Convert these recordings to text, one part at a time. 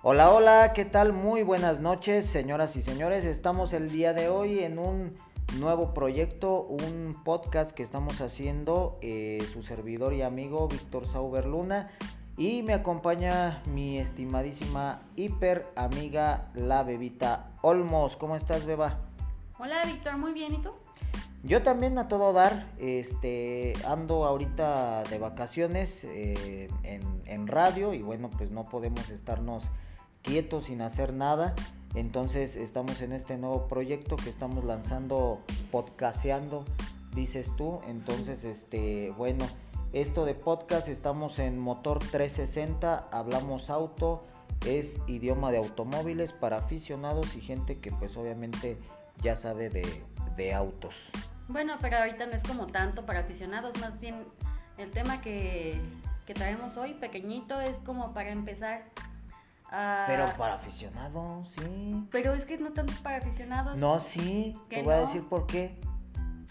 Hola, hola, ¿qué tal? Muy buenas noches, señoras y señores. Estamos el día de hoy en un nuevo proyecto, un podcast que estamos haciendo, eh, su servidor y amigo Víctor Sauber Luna. Y me acompaña mi estimadísima hiper amiga, la bebita Olmos. ¿Cómo estás, beba? Hola, Víctor, muy bien, ¿y tú? Yo también a todo dar, este, ando ahorita de vacaciones eh, en, en radio y bueno, pues no podemos estarnos quietos sin hacer nada. Entonces estamos en este nuevo proyecto que estamos lanzando, podcasteando, dices tú. Entonces, este, bueno, esto de podcast estamos en Motor 360, hablamos auto, es idioma de automóviles para aficionados y gente que pues obviamente ya sabe de, de autos. Bueno, pero ahorita no es como tanto para aficionados, más bien el tema que, que traemos hoy, pequeñito, es como para empezar Pero para aficionados, sí. Pero es que no tanto para aficionados. No, sí, ¿Que te voy a decir por qué.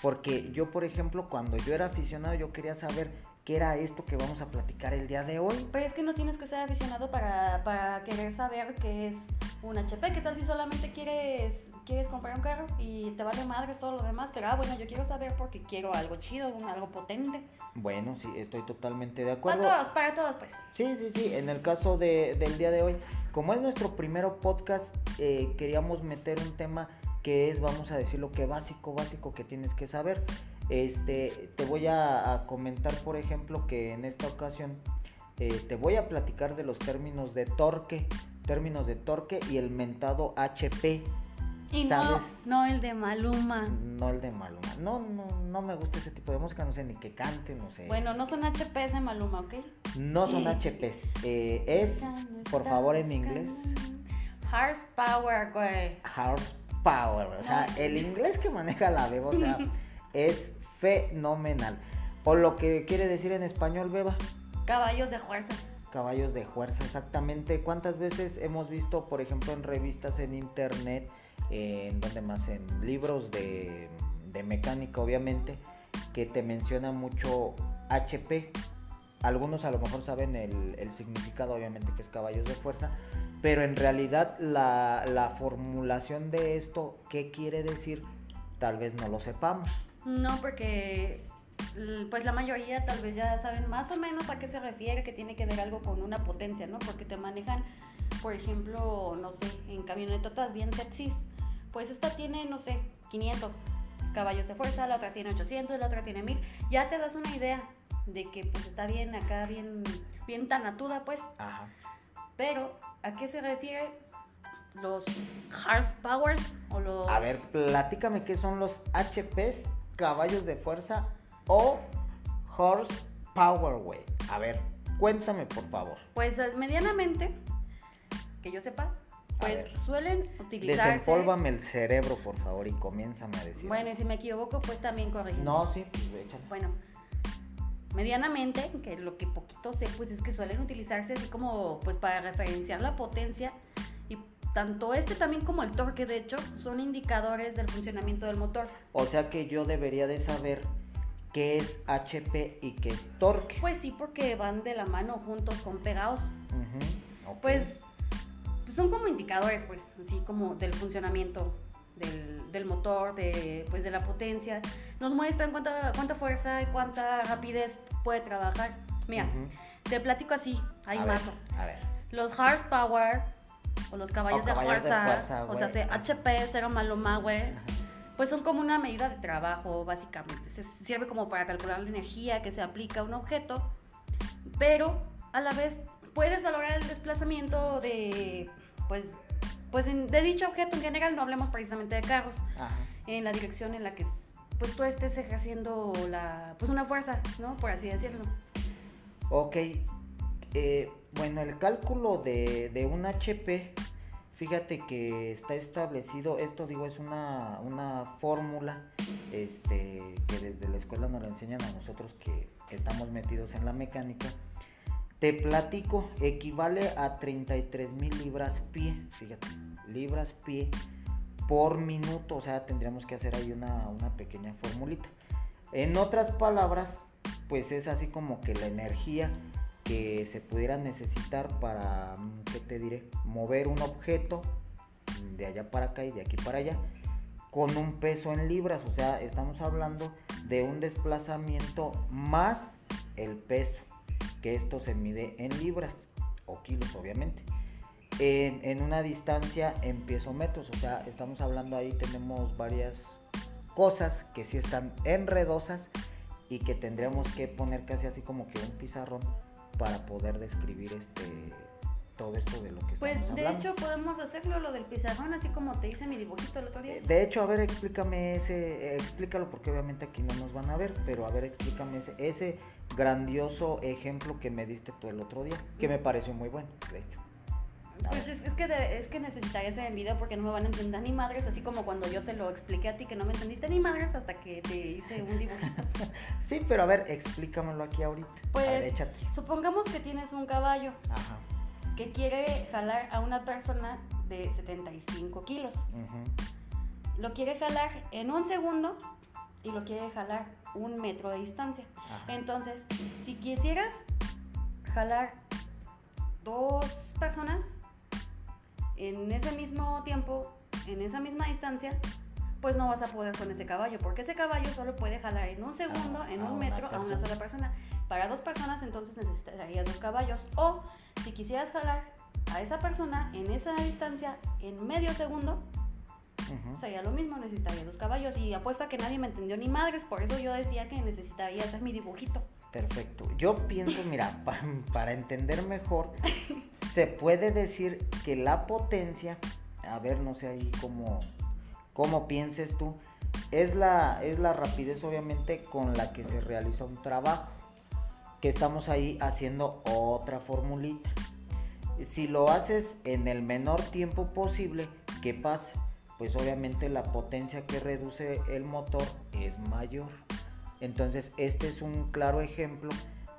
Porque yo, por ejemplo, cuando yo era aficionado, yo quería saber qué era esto que vamos a platicar el día de hoy. Pero es que no tienes que ser aficionado para, para querer saber qué es un HP. ¿Qué tal si solamente quieres, quieres comprar un carro y te vale madres todo lo demás? Pero, ah, bueno, yo quiero saber porque quiero algo chido, algo potente. Bueno, sí, estoy totalmente de Para acuerdo. todos, para todos, pues. Sí, sí, sí. En el caso de- del día de hoy, como es nuestro primero podcast, eh, queríamos meter un tema que es, vamos a decir, lo que básico, básico que tienes que saber. Este, te voy a, a comentar, por ejemplo, que en esta ocasión eh, te voy a platicar de los términos de torque, términos de torque y el mentado HP, Y no, no el de Maluma. no el de Maluma. No, no, no me gusta ese tipo de música, no sé ni que cante, no sé. Bueno, no son HPs de Maluma, ¿ok? No son HPs, eh, es, por favor, en inglés. Horsepower, güey. horsepower. O sea, el inglés que maneja la Beba, o sea, es fenomenal. O lo que quiere decir en español, Beba, Caballos de fuerza. caballos de fuerza, exactamente. ¿Cuántas veces hemos visto, por ejemplo, en revistas, en internet, eh, en donde más, en libros de, de mecánica, obviamente, que te menciona mucho HP? Algunos a lo mejor saben el, el significado, obviamente, que es caballos de fuerza, pero en realidad la, la formulación de esto, ¿qué quiere decir? Tal vez no lo sepamos. No, porque pues la mayoría tal vez ya saben más o menos a qué se refiere, que tiene que ver algo con una potencia, ¿no? Porque te manejan, por ejemplo, no sé, en camionetotas bien sexys, pues esta tiene, no sé, 500 caballos de fuerza, la otra tiene 800, la otra tiene 1000, ya te das una idea de que pues está bien acá, bien, bien tanatuda, pues, Ajá. pero ¿a qué se refiere los horsepowers o los... A ver, platícame qué son los HPs, caballos de fuerza o horsepower, güey. A ver, cuéntame por favor. Pues es medianamente, que yo sepa, pues suelen utilizarse. Desempólvame el cerebro, por favor, y comiénzame a decir. Bueno, y si me equivoco, pues también corrigen. No, sí, pues, échale. Bueno, medianamente, que lo que poquito sé, pues es que suelen utilizarse así como, pues para referenciar la potencia. Y tanto este también como el torque, de hecho, son indicadores del funcionamiento del motor. O sea que yo debería de saber qué es HP y qué es torque. Pues sí, porque van de la mano juntos con pegados. Ok. Pues, pues son como indicadores, pues, así como del funcionamiento del, del motor, de, pues, de la potencia. Nos muestran cuánta, cuánta fuerza y cuánta rapidez puede trabajar. Mira, Ujú. te platico así, hay a más. A ver. Los horsepower o los caballos, O de, caballos de fuerza, fuerza, o sea, se- HP, cero maloma, güey. Pues son como una medida de trabajo, básicamente. Se sirve como para calcular la energía que se aplica a un objeto, pero a la vez puedes valorar el desplazamiento de, pues, pues en- de dicho objeto en general. No hablemos precisamente de carros, Ajá. en la dirección en la que pues tú estés ejerciendo la, pues una fuerza, ¿no? Por así decirlo. Ok, eh, bueno, el cálculo de, de un HP, fíjate que está establecido, esto digo es una, una fórmula este, que desde la escuela nos la enseñan a nosotros que estamos metidos en la mecánica. Te platico, equivale a 33 mil libras pie, fíjate, libras pie por minuto, o sea, tendríamos que hacer ahí una, una pequeña formulita. En otras palabras, pues es así como que la energía que se pudiera necesitar para, ¿qué te diré? Mover un objeto de allá para acá y de aquí para allá con un peso en libras, o sea, estamos hablando de un desplazamiento más el peso, que esto se mide en libras o kilos obviamente. En, en una distancia en pies o metros, o sea, estamos hablando ahí, tenemos varias cosas que sí están enredosas y que tendríamos que poner casi así como que un pizarrón para poder describir este todo esto de lo que Pues estamos de hablando. hecho podemos hacerlo lo del pizarrón, así como te hice mi dibujito el otro día. De hecho, a ver, explícame ese, explícalo porque obviamente aquí no nos van a ver, pero a ver, explícame ese, ese grandioso ejemplo que me diste tú el otro día, que me pareció muy bueno, de hecho. Pues es, es que de- es que necesitaría ese video porque no me van a entender ni madres, así como cuando yo te lo expliqué a ti que no me entendiste ni madres hasta que te hice un dibujito. Sí, pero a ver, explícamelo aquí ahorita. Pues a ver, échate. supongamos que tienes un caballo Ajá. Que quiere jalar a una persona de 75 kilos. Lo quiere jalar en un segundo y lo quiere jalar un metro de distancia. ajá. Entonces, si quisieras jalar dos personas en ese mismo tiempo, en esa misma distancia, pues no vas a poder con ese caballo, porque ese caballo solo puede jalar en un segundo, A- en a un metro, a una sola persona. Para dos personas entonces necesitarías dos caballos. O si quisieras jalar a esa persona en esa distancia en medio segundo, sería lo mismo, necesitaría dos caballos. Y apuesto a que nadie me entendió ni madres, por eso yo decía que necesitaría hacer mi dibujito. Perfecto. Yo pienso, mira, pa- para entender mejor, se puede decir que la potencia, a ver, no sé ahí cómo, cómo pienses tú, es la, es la rapidez obviamente con la que se realiza un trabajo, que estamos ahí haciendo otra formulita. Si lo haces en el menor tiempo posible, ¿qué pasa? Pues obviamente la potencia que reduce el motor es mayor. Entonces, este es un claro ejemplo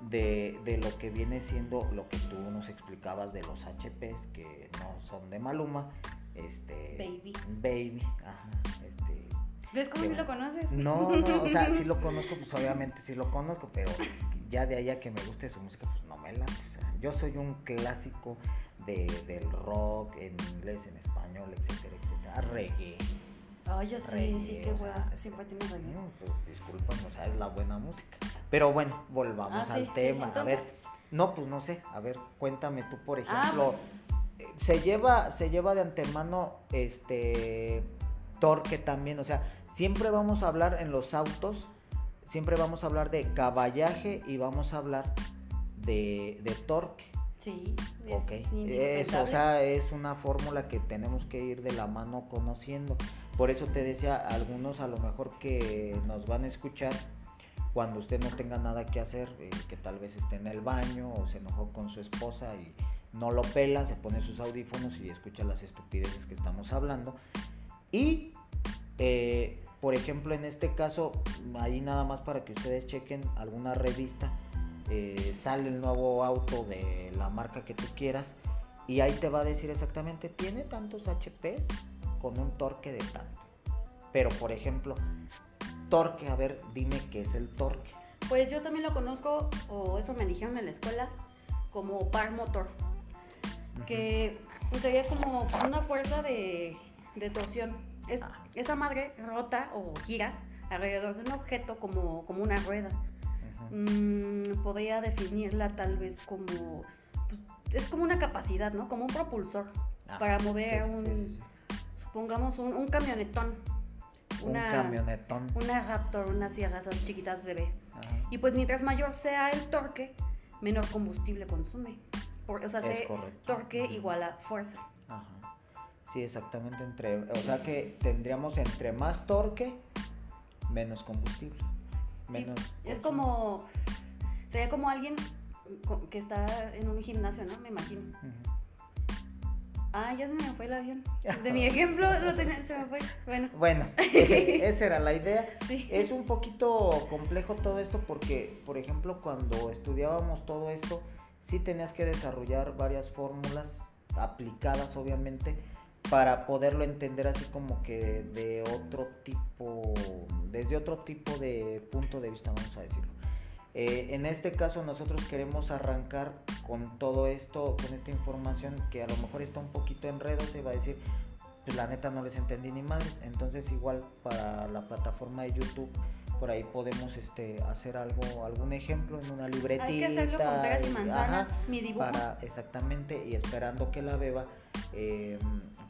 de, de lo que viene siendo lo que tú nos explicabas de los HPs, que no son de Maluma. Este, Baby. Baby, ajá. Este, ¿Ves cómo Qué sí lo conoces? no, no, o sea, sí lo conozco, pues obviamente sí lo conozco, pero ya de ahí a que me guste su música, pues no me late. o sea, yo soy un clásico de, del rock en inglés, en español, etcétera, etcétera. Reggae. Ay, yo sí, reggae, sí, qué o hueva. sea, Siempre tienes reggae. no, pues disculpen, o sea, es la buena música. Pero bueno, volvamos Ah, sí, al sí, tema. a entonces- ver, no, pues no sé, a ver, cuéntame tú, por Ah, ejemplo, eh, se lleva, se lleva de antemano este torque también, o sea, siempre vamos a hablar en los autos, siempre vamos a hablar de caballaje y vamos a hablar de, de torque. Sí, es Ok, eso, o sea, es una fórmula que tenemos que ir de la mano conociendo. Por eso te decía, algunos a lo mejor que nos van a escuchar cuando usted no tenga nada que hacer, eh, que tal vez esté en el baño o se enojó con su esposa y no lo pela, se pone sus audífonos y escucha las estupideces que estamos hablando. Y, eh, por ejemplo, en este caso, ahí nada más para que ustedes chequen alguna revista, eh, sale el nuevo auto de la marca que tú quieras y ahí te va a decir exactamente, tiene tantos HPs con un torque de tanto. Pero, por ejemplo, torque, a ver, dime qué es el torque. Pues yo también lo conozco, o eso me dijeron en la escuela, como par motor. Que pues, sería como una fuerza de, de torsión. Es- Ah. Esa madre rota o gira alrededor de un objeto como, como una rueda. Mm, podría definirla tal vez como... pues, es como una capacidad, ¿no? Como un propulsor Ah, para mover sí, un, sí, supongamos, un, un camionetón. Un camionetón. Una Raptor, una sierra, esas chiquitas bebé. Y pues mientras mayor sea el torque, menor combustible consume. Por- o sea, Es se- correcto. torque igual a fuerza. Ajá. Sí, exactamente. Entre, o sea que tendríamos entre más torque, menos combustible. Sí, Menos es como, sería como alguien que está en un gimnasio, ¿no? Me imagino. Ah, ya se me fue el avión. De mi ejemplo lo tenía, se me fue. Bueno, Bueno, esa era la idea. sí. Es un poquito complejo todo esto porque, por ejemplo, cuando estudiábamos todo esto, sí tenías que desarrollar varias fórmulas aplicadas, obviamente, para poderlo entender así como que de otro tipo, desde otro tipo de punto de vista, vamos a decirlo. Eh, en este caso nosotros queremos arrancar con todo esto, con esta información que a lo mejor está un poquito enredo, se va a decir, pues la neta no les entendí ni madres. Entonces igual para la plataforma de YouTube por ahí podemos este hacer algo algún ejemplo en una libretita Hay que hacerlo con peras y manzanas, mi dibujo. para exactamente y esperando que la beba eh,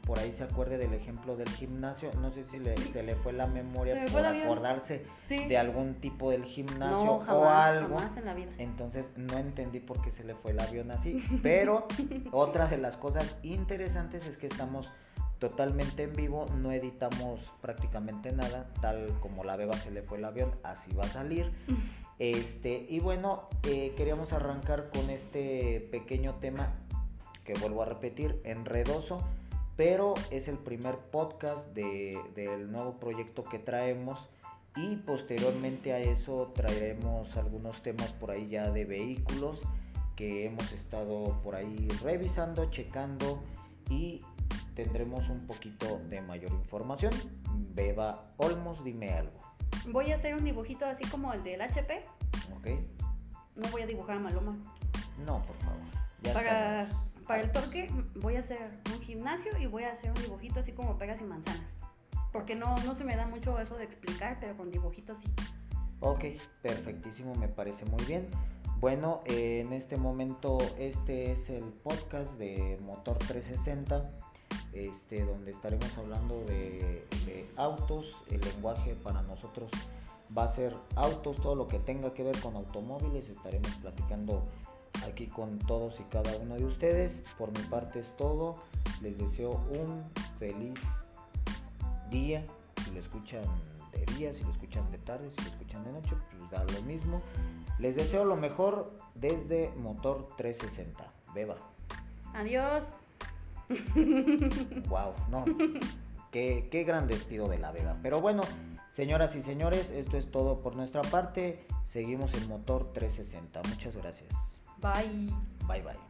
por ahí se acuerde del ejemplo del gimnasio no sé si le, se le fue la memoria Se por acordarse Sí. de algún tipo del gimnasio No, o algo jamás en la vida. entonces no entendí por qué se le fue el avión así. Pero otra de las cosas interesantes es que estamos totalmente en vivo, no editamos prácticamente nada, tal como la beba se le fue el avión, así va a salir. Este, y bueno, eh, queríamos arrancar con este pequeño tema que vuelvo a repetir, enredoso, pero es el primer podcast de- del nuevo proyecto que traemos y posteriormente a eso traeremos algunos temas por ahí ya de vehículos que hemos estado por ahí revisando, checando y tendremos un poquito de mayor información. Beba Olmos, dime algo, Voy a hacer un dibujito así como el del HP. ¿ok? No voy a dibujar a Maloma. No, por favor. ya Para, estamos. para el torque voy a hacer un gimnasio y voy a hacer un dibujito así como peras y manzanas. Porque no, no se me da mucho eso de explicar, pero con dibujitos sí. Ok, perfectísimo, me parece muy bien. Bueno, eh, en este momento este es el podcast de Motor 360, este, donde estaremos hablando de, de autos. El lenguaje para nosotros va a ser autos, todo lo que tenga que ver con automóviles. Estaremos platicando aquí con todos y cada uno de ustedes. Por mi parte es todo. Les deseo un feliz día, si lo escuchan de día, si lo escuchan de tarde, si lo escuchan de noche, pues da lo mismo. Les deseo lo mejor desde Motor 360. Beba. Adiós. Wow, no. qué, qué gran despido de la Beba. Pero bueno, señoras y señores, esto es todo por nuestra parte. Seguimos en Motor 360. Muchas gracias. Bye. Bye bye.